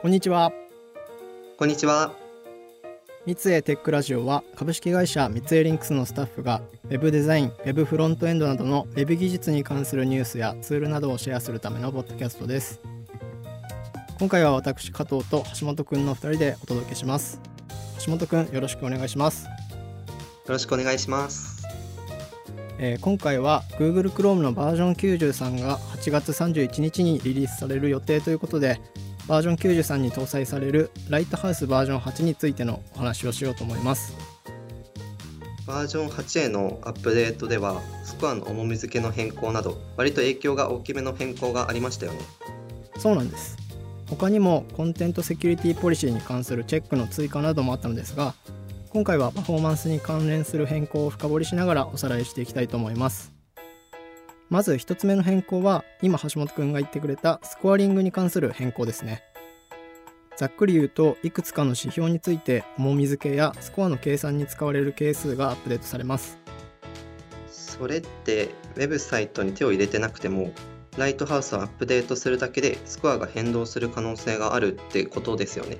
こんにちは。こんにちは。三井テックラジオは株式会社三井リンクスのスタッフが Web デザイン、Web フロントエンドなどの Web 技術に関するニュースやツールなどをシェアするためのポッドキャストです。今回は私加藤と橋本くんの2人でお届けします。橋本くんよろしくお願いします。よろしくお願いします。えー、今回は Google Chrome のバージョン93が8月31日にリリースされる予定ということでバージョン93に搭載されるライトハウスバージョン8についてのお話をしようと思います。バージョン8へのアップデートではスコアの重み付けの変更など割と影響が大きめの変更がありましたよね。そうなんです。他にもコンテントセキュリティポリシーに関するチェックの追加などもあったのですが今回はパフォーマンスに関連する変更を深掘りしながらおさらいしていきたいと思いますまず1つ目の変更は今橋本くんが言ってくれたスコアリングに関する変更ですね。ざっくり言うといくつかの指標について重み付けやスコアの計算に使われる係数がアップデートされます。それってウェブサイトに手を入れてなくてもライトハウスをアップデートするだけでスコアが変動する可能性があるってことですよね。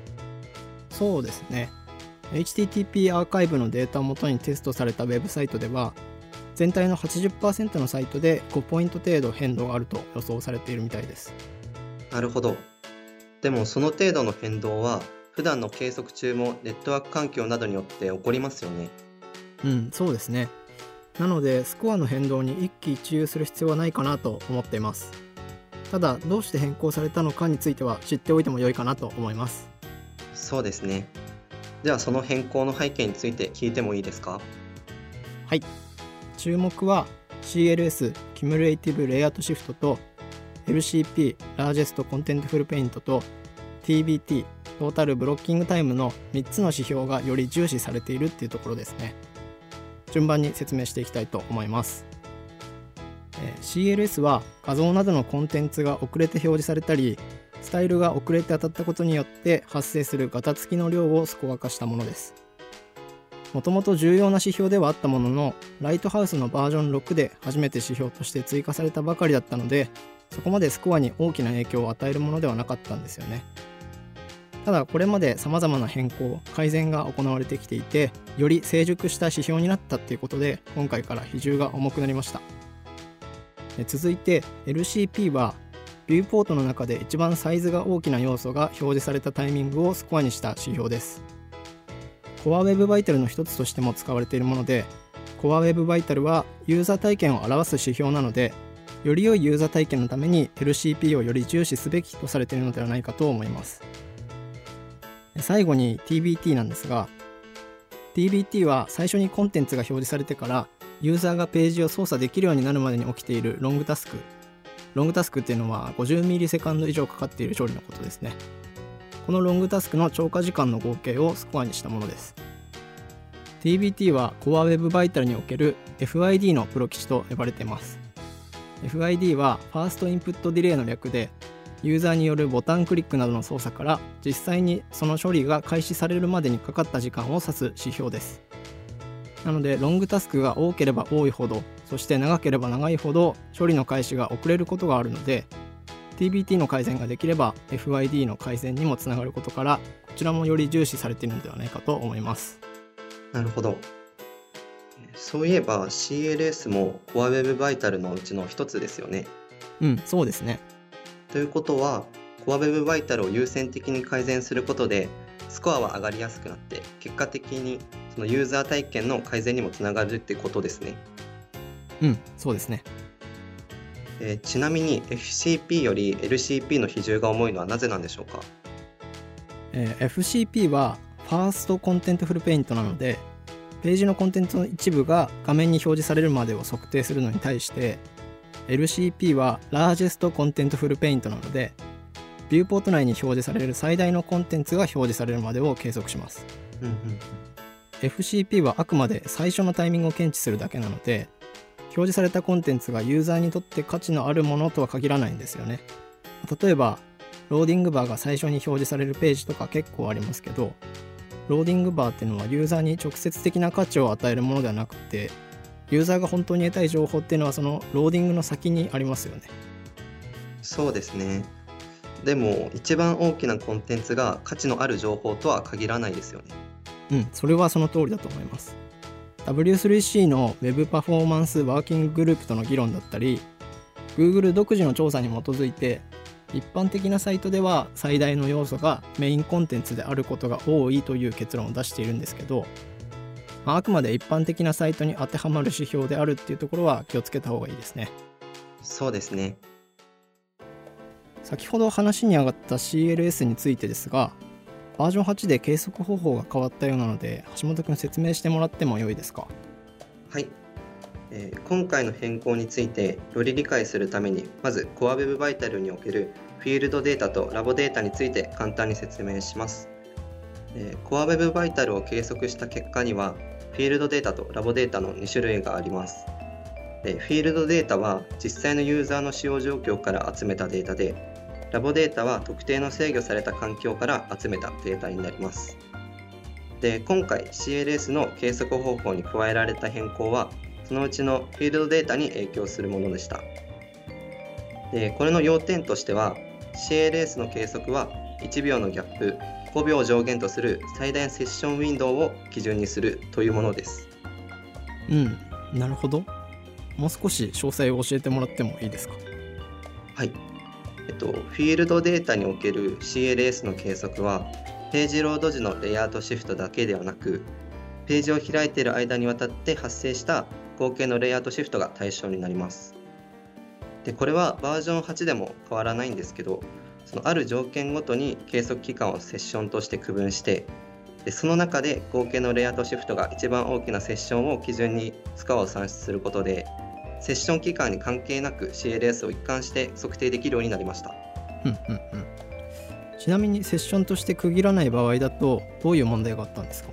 そうですね。HTTP アーカイブのデータをもとにテストされたウェブサイトでは全体の80%のサイトで5ポイント程度変動があると予想されているみたいです。なるほど。でもその程度の変動は普段の計測中もネットワーク環境などによって起こりますよね。うんそうですね。なのでスコアの変動に一喜一憂する必要はないかなと思っています。ただどうして変更されたのかについては知っておいても良いかなと思います。そうですね。ではその変更の背景について聞いてもいいですか？はい注目は CLS Cumulative Layout Shift と LCP Largest Contentful Paint と TBT Total Blocking Time の3つの指標がより重視されているっていうところですね。順番に説明していきたいと思います。CLS は画像などのコンテンツが遅れて表示されたりスタイルが遅れて当たったことによって発生するガタつきの量をスコア化したものです。もともと重要な指標ではあったもののライトハウスのバージョン6で初めて指標として追加されたばかりだったのでそこまでスコアに大きな影響を与えるものではなかったんですよね。ただこれまで様々な変更改善が行われてきていてより成熟した指標になったっていうことで今回から比重が重くなりました。続いて LCP はビューポートの中で一番サイズが大きな要素が表示されたタイミングをスコアにした指標です。コアウェブバイタルの一つとしても使われているものでコアウェブバイタルはユーザー体験を表す指標なのでより良いユーザー体験のために LCP をより重視すべきとされているのではないかと思います。最後に TBT なんですが TBT は最初にコンテンツが表示されてからユーザーがページを操作できるようになるまでに起きているロングタスクロングタスクっていうのは50ミリセカンド以上かかっている処理のことですね。このロングタスクの超過時間の合計をスコアにしたものです。TBT は Core Web Vital における FID のプロ基地と呼ばれています。FID はファーストインプットディレイの略でユーザーによるボタンクリックなどの操作から実際にその処理が開始されるまでにかかった時間を指す指標です。なのでロングタスクが多ければ多いほどそして長ければ長いほど処理の開始が遅れることがあるので TBT の改善ができれば FID の改善にもつながることからこちらもより重視されているのではないかと思います。なるほど。そういえば CLS も Core Web Vital のうちの一つですよね。うんそうですね。ということは Core Web Vital を優先的に改善することでスコアは上がりやすくなって結果的にそのユーザー体験の改善にもつながるってことですね。うんそうですねえー、ちなみに FCP より LCP の比重が重いのはなぜなんでしょうか、えー、FCP は First Contentful Paint なのでページのコンテンツの一部が画面に表示されるまでを測定するのに対して LCP は Largest Contentful Paint なのでビューポート内に表示される最大のコンテンツが表示されるまでを計測します、うんうん、FCP はあくまで最初のタイミングを検知するだけなので表示されたコンテンツがユーザーにとって価値のあるものとは限らないんですよね。例えばローディングバーが最初に表示されるページとか結構ありますけどローディングバーっていうのはユーザーに直接的な価値を与えるものではなくてユーザーが本当に得たい情報っていうのはそのローディングの先にありますよね。そうですね。でも一番大きなコンテンツが価値のある情報とは限らないですよね。うんそれはその通りだと思います W3C の Web パフォーマンスワーキンググループとの議論だったり Google 独自の調査に基づいて一般的なサイトでは最大の要素がメインコンテンツであることが多いという結論を出しているんですけど、まあ、あくまで一般的なサイトに当てはまる指標であるっていうところは気をつけた方がいいですねそうですね。先ほど話に上がった CLS についてですがバージョン8で計測方法が変わったようなので橋本くん説明してもらってもよいですか？はい、えー今回の変更についてより理解するためにまず Core Web Vital におけるフィールドデータとラボデータについて簡単に説明します。えー Core Web Vital を計測した結果にはフィールドデータとラボデータの2種類があります。フィールドデータは実際のユーザーの使用状況から集めたデータでラボデータは特定の制御された環境から集めたデータになります。で今回 CLS の計測方法に加えられた変更はそのうちのフィールドデータに影響するものでした。でこれの要点としては CLS の計測は1秒のギャップ5秒を上限とする最大セッションウィンドウを基準にするというものです。うんなるほどもう少し詳細を教えてもらってもいいですか？はい。えっと、フィールドデータにおける CLS の計測は、ページロード時のレイアウトシフトだけではなく、ページを開いている間にわたって発生した合計のレイアウトシフトが対象になります。で、これはバージョン8でも変わらないんですけど、そのある条件ごとに計測期間をセッションとして区分して、でその中で合計のレイアウトシフトが一番大きなセッションを基準にスコアを算出することで、セッション期間に関係なく CLS を一貫して測定できるようになりました。うんうんうんちなみにセッションとして区切らない場合だとどういう問題があったんですか？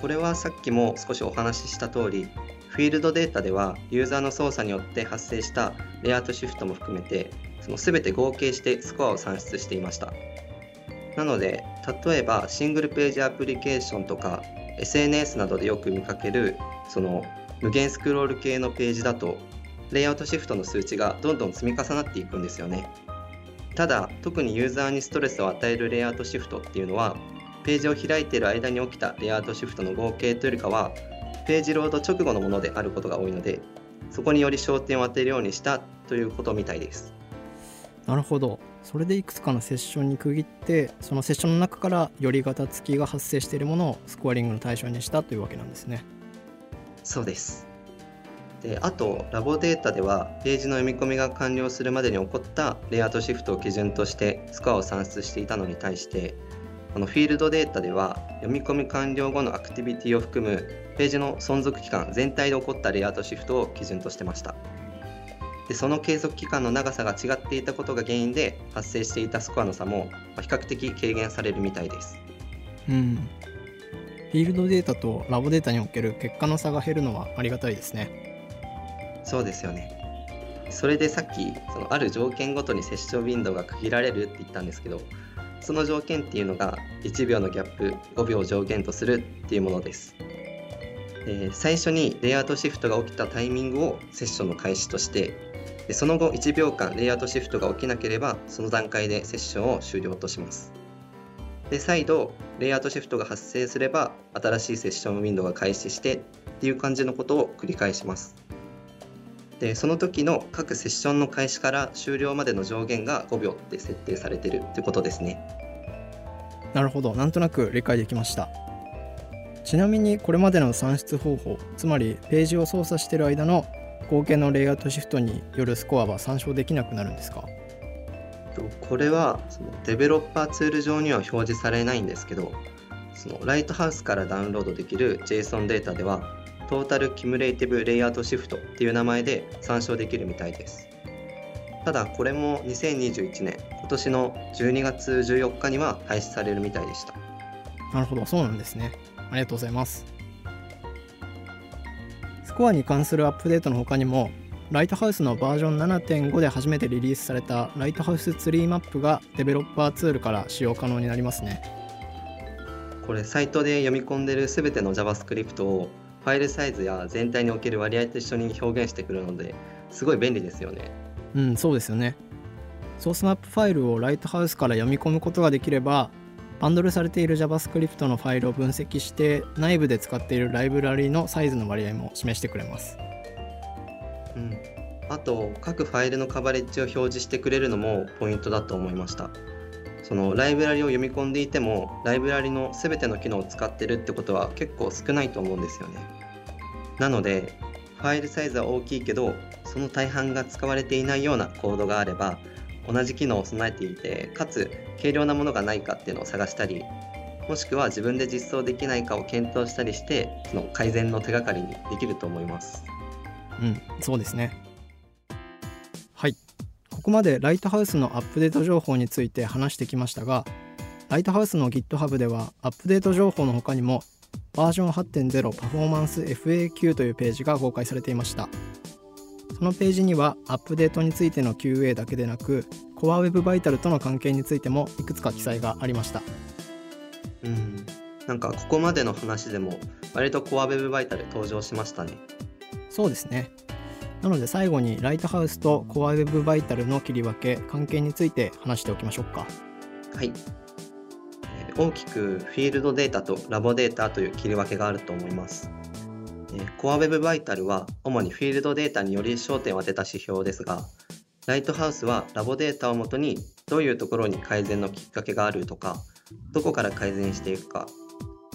これはさっきも少しお話しした通り、フィールドデータではユーザーの操作によって発生したレイアウトシフトも含めて、その全て合計してスコアを算出していました。なので、例えばシングルページアプリケーションとか SNS などでよく見かけるその無限スクロール系のページだと、レイアウトシフトの数値がどんどん積み重なっていくんですよね。ただ、特にユーザーにストレスを与えるレイアウトシフトっていうのは、ページを開いている間に起きたレイアウトシフトの合計というよりかは、ページロード直後のものであることが多いので、そこにより焦点を当てるようにしたということみたいです。なるほどそれでいくつかのセッションに区切ってそのセッションの中からよりガタつきが発生しているものをスコアリングの対象にしたというわけなんですねそうです。であと、ラボデータでは、ページの読み込みが完了するまでに起こったレイアウトシフトを基準としてスコアを算出していたのに対して、このフィールドデータでは、読み込み完了後のアクティビティを含むページの存続期間全体で起こったレイアウトシフトを基準としてました。でその計測期間の長さが違っていたことが原因で発生していたスコアの差もま比較的軽減されるみたいです。うんフィールドデータとラボデータにおける結果の差が減るのはありがたいですねそうですよね。それでさっきそのある条件ごとにセッションウィンドウが区切られるって言ったんですけどその条件っていうのが1秒のギャップ5秒上限とするっていうものです。で最初にレイアウトシフトが起きたタイミングをセッションの開始としてでその後1秒間レイアウトシフトが起きなければその段階でセッションを終了とします。で再度レイアウトシフトが発生すれば新しいセッションウィンドウが開始してっていう感じのことを繰り返します。でその時の各セッションの開始から終了までの上限が5秒って設定されてるってことですね。なるほどなんとなく理解できましたちなみにこれまでの算出方法つまりページを操作している間の合計のレイアウトシフトによるスコアは参照できなくなるんですか？これはそのデベロッパーツール上には表示されないんですけどその Lighthouse からダウンロードできる JSON データでは Total Cumulative Layout Shift っていう名前で参照できるみたいです。ただこれも2021年今年の12月14日には廃止されるみたいでした。なるほど。そうなんですね。ありがとうございます。スコアに関するアップデートの他にもライトハウスのバージョン7.5で初めてリリースされたライトハウスツリーマップがデベロッパーツールから使用可能になりますね。これサイトで読み込んでる全ての JavaScript をファイルサイズや全体における割合と一緒に表現してくるのですごい便利ですよね。うんそうですよね。ソースマップファイルを Lighthouse から読み込むことができればバンドルされている JavaScript のファイルを分析して内部で使っているライブラリのサイズの割合も示してくれますうん、あと各ファイルのカバレッジを表示してくれるのもポイントだと思いました。そのライブラリを読み込んでいてもライブラリの全ての機能を使ってるってことは結構少ないと思うんですよね。なのでファイルサイズは大きいけどその大半が使われていないようなコードがあれば同じ機能を備えていてかつ軽量なものがないかっていうのを探したりもしくは自分で実装できないかを検討したりしてその改善の手がかりにできると思います。うんそうですね。はい。ここまでライトハウスのアップデート情報について話してきましたがライトハウスの GitHub ではアップデート情報の他にもバージョン8.0パフォーマンス FAQ というページが公開されていました。そのページにはアップデートについての QA だけでなく Core Web Vital との関係についてもいくつか記載がありました。うん、なんかここまでの話でも割と Core Web Vital 登場しましたね。そうですねなので最後にライトハウスと Core Web Vital の切り分け関係について話しておきましょうかはい。大きくフィールドデータとラボデータという切り分けがあると思います。えー Core Web Vital は主にフィールドデータにより焦点を当てた指標ですが、ライトハウスはラボデータをもとにどういうところに改善のきっかけがあるとか、どこから改善していくか、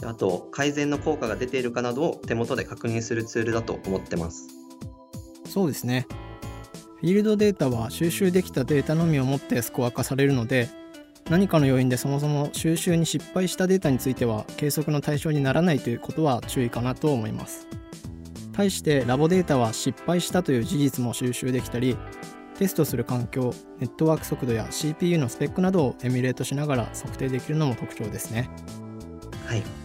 あと改善の効果が出ているかなどを手元で確認するツールだと思ってます。そうですねフィールドデータは収集できたデータのみをもってスコア化されるので何かの要因でそもそも収集に失敗したデータについては計測の対象にならないということは注意かなと思います対してラボデータは失敗したという事実も収集できたりテストする環境ネットワーク速度や CPU のスペックなどをエミュレートしながら測定できるのも特徴ですねはい。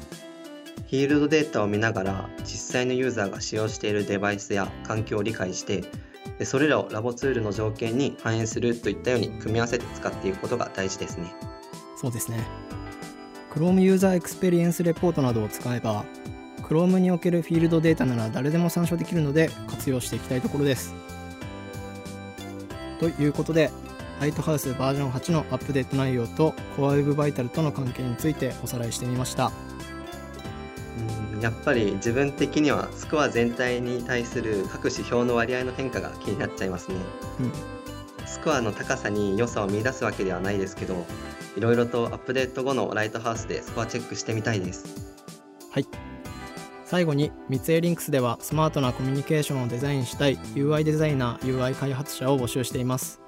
フィールドデータを見ながら実際のユーザーが使用しているデバイスや環境を理解してそれらをラボツールの条件に反映するといったように組み合わせて使っていくことが大事ですね。そうですね。Chrome ユーザーエクスペリエンスレポートなどを使えば Chrome におけるフィールドデータなら誰でも参照できるので活用していきたいところです。ということで Lighthouse バージョン8のアップデート内容と Core Web Vital との関係についておさらいしてみました。やっぱり自分的にはスコア全体に対する各指標の割合の変化が気になっちゃいますね。うんスコアの高さに良さを見出すわけではないですけどいろいろとアップデート後のライトハウスでスコアチェックしてみたいです。はい最後に三井リンクスではスマートなコミュニケーションをデザインしたい UI デザイナー UI 開発者を募集しています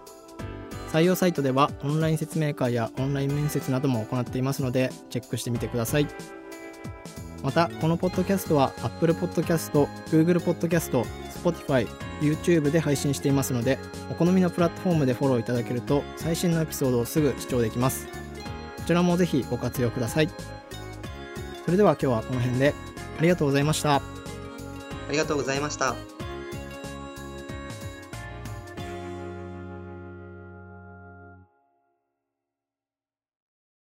採用サイトではオンライン説明会やオンライン面接なども行っていますのでチェックしてみてくださいまたこのポッドキャストは Apple Podcast、Google Podcast、Spotify、YouTube で配信していますのでお好みのプラットフォームでフォローいただけると最新のエピソードをすぐ視聴できますこちらもぜひご活用くださいそれでは今日はこの辺でありがとうございました。ありがとうございました。